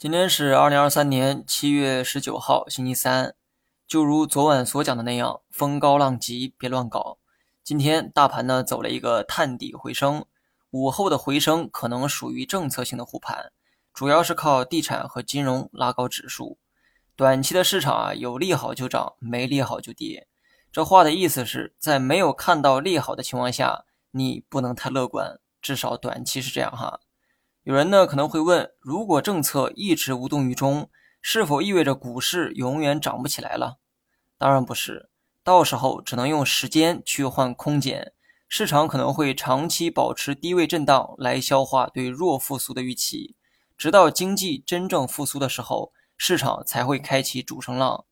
今天是二零二三年七月十九号，星期三。就如昨晚所讲的那样，风高浪急，别乱搞。今天大盘呢走了一个探底回升，午后的回升可能属于政策性的护盘，主要是靠地产和金融拉高指数。短期的市场啊，有利好就涨，没利好就跌。这话的意思是在没有看到利好的情况下，你不能太乐观，至少短期是这样哈。有人呢可能会问：如果政策一直无动于衷，是否意味着股市永远涨不起来了？当然不是，到时候只能用时间去换空间，市场可能会长期保持低位震荡来消化对弱复苏的预期，直到经济真正复苏的时候，市场才会开启主升浪。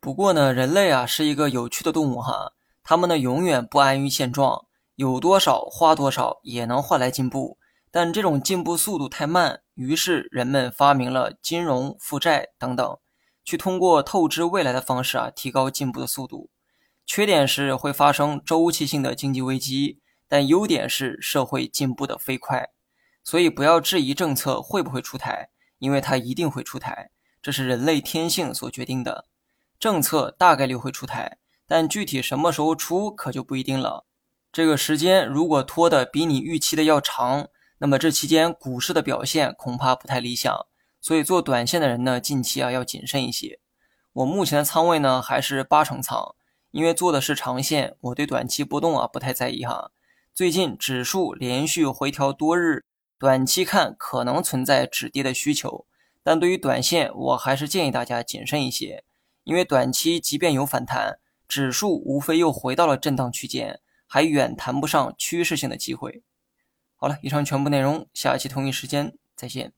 不过呢，人类啊是一个有趣的动物哈，他们呢永远不安于现状，有多少花多少也能换来进步。但这种进步速度太慢，于是人们发明了金融、负债等等，去通过透支未来的方式啊，提高进步的速度。缺点是会发生周期性的经济危机，但优点是社会进步的飞快。所以不要质疑政策会不会出台，因为它一定会出台，这是人类天性所决定的。政策大概率会出台，但具体什么时候出可就不一定了。这个时间如果拖得比你预期的要长。那么这期间股市的表现恐怕不太理想，所以做短线的人呢，近期啊要谨慎一些。我目前的仓位呢还是八成仓，因为做的是长线，我对短期波动啊不太在意哈。最近指数连续回调多日，短期看可能存在止跌的需求，但对于短线我还是建议大家谨慎一些，因为短期即便有反弹，指数无非又回到了震荡区间，还远谈不上趋势性的机会。好了，以上全部内容，下期同一时间再见。